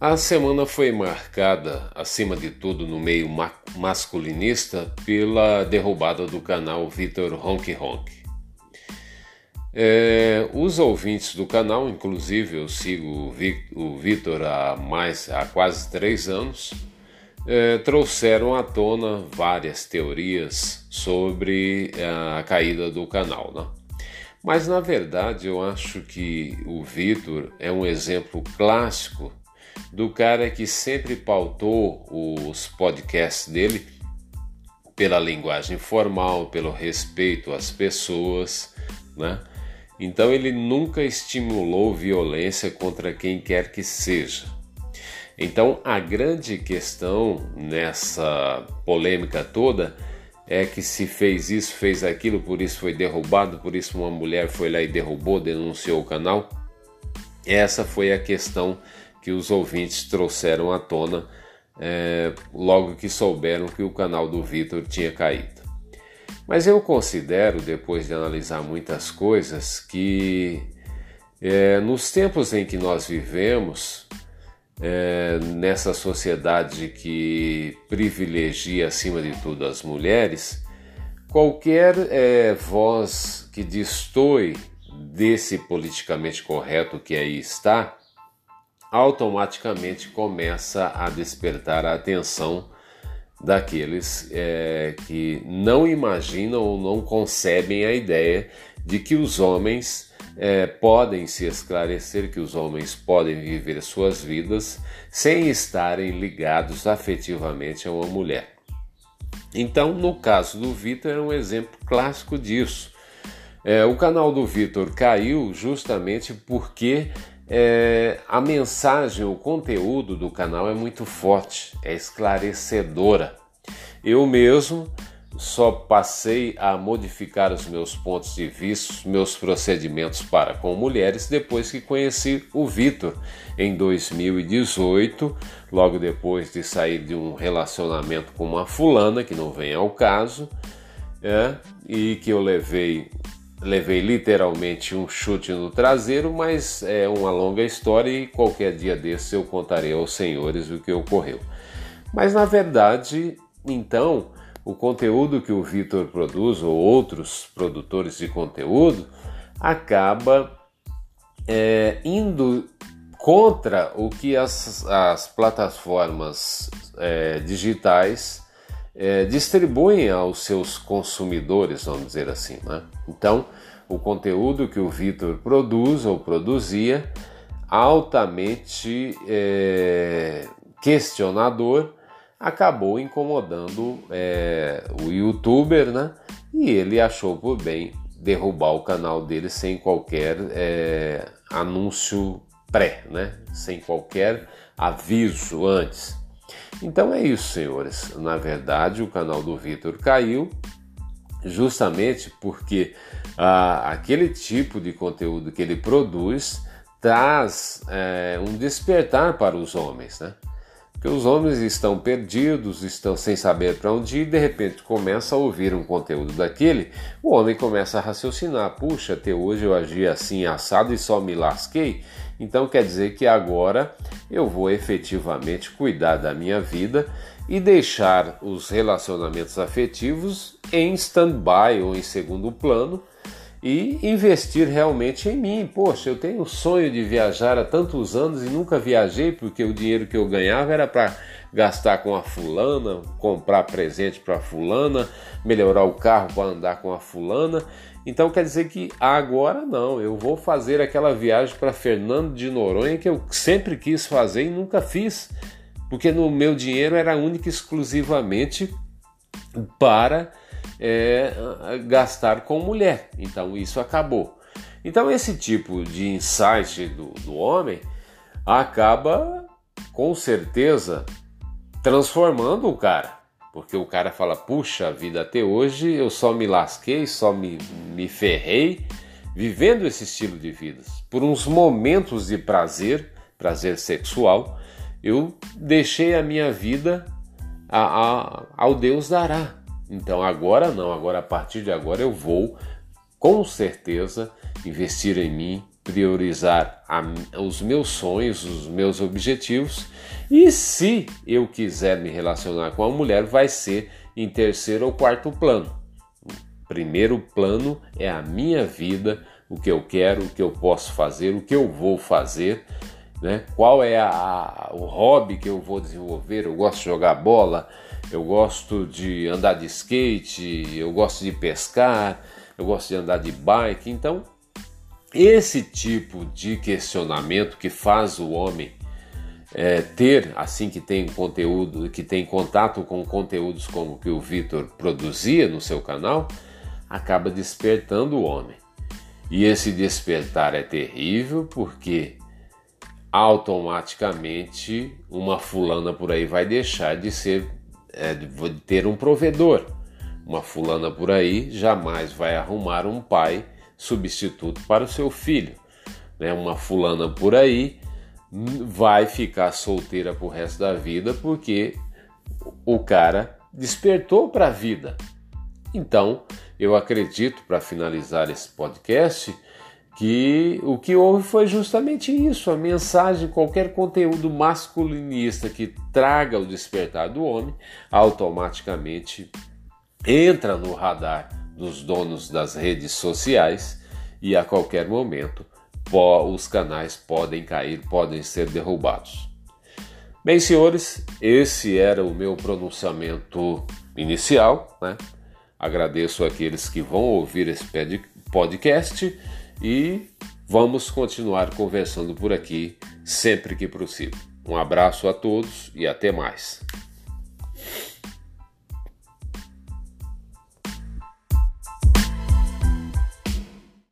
A semana foi marcada, acima de tudo no meio ma masculinista, pela derrubada do canal Vitor Honk Honk. É, os ouvintes do canal, inclusive eu sigo o Vitor há mais há quase três anos, é, trouxeram à tona várias teorias sobre a caída do canal. Né? Mas na verdade eu acho que o Vitor é um exemplo clássico do cara que sempre pautou os podcasts dele pela linguagem formal, pelo respeito às pessoas, né? Então ele nunca estimulou violência contra quem quer que seja. Então a grande questão nessa polêmica toda é que se fez isso, fez aquilo, por isso foi derrubado, por isso uma mulher foi lá e derrubou, denunciou o canal. Essa foi a questão que os ouvintes trouxeram à tona é, logo que souberam que o canal do Vitor tinha caído. Mas eu considero, depois de analisar muitas coisas, que é, nos tempos em que nós vivemos, é, nessa sociedade que privilegia acima de tudo as mulheres, qualquer é, voz que destoe desse politicamente correto que aí está, automaticamente começa a despertar a atenção daqueles é, que não imaginam ou não concebem a ideia de que os homens é, podem se esclarecer, que os homens podem viver suas vidas sem estarem ligados afetivamente a uma mulher. Então, no caso do Vitor, é um exemplo clássico disso. É, o canal do Vitor caiu justamente porque é, a mensagem, o conteúdo do canal é muito forte, é esclarecedora. Eu mesmo só passei a modificar os meus pontos de vista, meus procedimentos para com mulheres depois que conheci o Vitor em 2018, logo depois de sair de um relacionamento com uma fulana que não vem ao caso, é, e que eu levei levei literalmente um chute no traseiro, mas é uma longa história e qualquer dia desse eu contarei aos senhores o que ocorreu. Mas na verdade, então, o conteúdo que o Vitor produz ou outros produtores de conteúdo acaba é, indo contra o que as, as plataformas é, digitais é, distribuem aos seus consumidores, vamos dizer assim. Né? Então, o conteúdo que o Vitor produz ou produzia, altamente é, questionador, acabou incomodando é, o youtuber, né? E ele achou por bem derrubar o canal dele sem qualquer é, anúncio pré, né? Sem qualquer aviso antes. Então é isso, senhores. Na verdade, o canal do Vitor caiu justamente porque ah, aquele tipo de conteúdo que ele produz traz é, um despertar para os homens, né? Porque os homens estão perdidos, estão sem saber para onde ir, e de repente começa a ouvir um conteúdo daquele, o homem começa a raciocinar: puxa, até hoje eu agi assim assado e só me lasquei. Então quer dizer que agora eu vou efetivamente cuidar da minha vida e deixar os relacionamentos afetivos em stand-by ou em segundo plano e investir realmente em mim. Poxa, eu tenho o sonho de viajar há tantos anos e nunca viajei porque o dinheiro que eu ganhava era para gastar com a fulana, comprar presente para a fulana, melhorar o carro para andar com a fulana. Então quer dizer que agora não, eu vou fazer aquela viagem para Fernando de Noronha que eu sempre quis fazer e nunca fiz, porque no meu dinheiro era única e exclusivamente para é, gastar com mulher. Então isso acabou. Então esse tipo de insight do, do homem acaba com certeza transformando o cara. Porque o cara fala, puxa vida, até hoje eu só me lasquei, só me, me ferrei vivendo esse estilo de vida. Por uns momentos de prazer, prazer sexual, eu deixei a minha vida a, a, ao Deus dará. Então agora não, agora a partir de agora eu vou com certeza investir em mim, priorizar a, os meus sonhos, os meus objetivos. E se eu quiser me relacionar com a mulher, vai ser em terceiro ou quarto plano. O primeiro plano é a minha vida, o que eu quero, o que eu posso fazer, o que eu vou fazer, né? qual é a, a, o hobby que eu vou desenvolver. Eu gosto de jogar bola, eu gosto de andar de skate, eu gosto de pescar, eu gosto de andar de bike. Então, esse tipo de questionamento que faz o homem é, ter, assim que tem conteúdo, que tem contato com conteúdos como que o Vitor produzia no seu canal, acaba despertando o homem. E esse despertar é terrível porque automaticamente uma fulana por aí vai deixar de ser é, de ter um provedor. Uma fulana por aí jamais vai arrumar um pai substituto para o seu filho. Né? Uma fulana por aí vai ficar solteira pro resto da vida porque o cara despertou para a vida. Então, eu acredito, para finalizar esse podcast, que o que houve foi justamente isso: a mensagem, qualquer conteúdo masculinista que traga o despertar do homem, automaticamente entra no radar dos donos das redes sociais e a qualquer momento os canais podem cair, podem ser derrubados. Bem, senhores, esse era o meu pronunciamento inicial. Né? Agradeço aqueles que vão ouvir esse podcast e vamos continuar conversando por aqui sempre que possível. Um abraço a todos e até mais.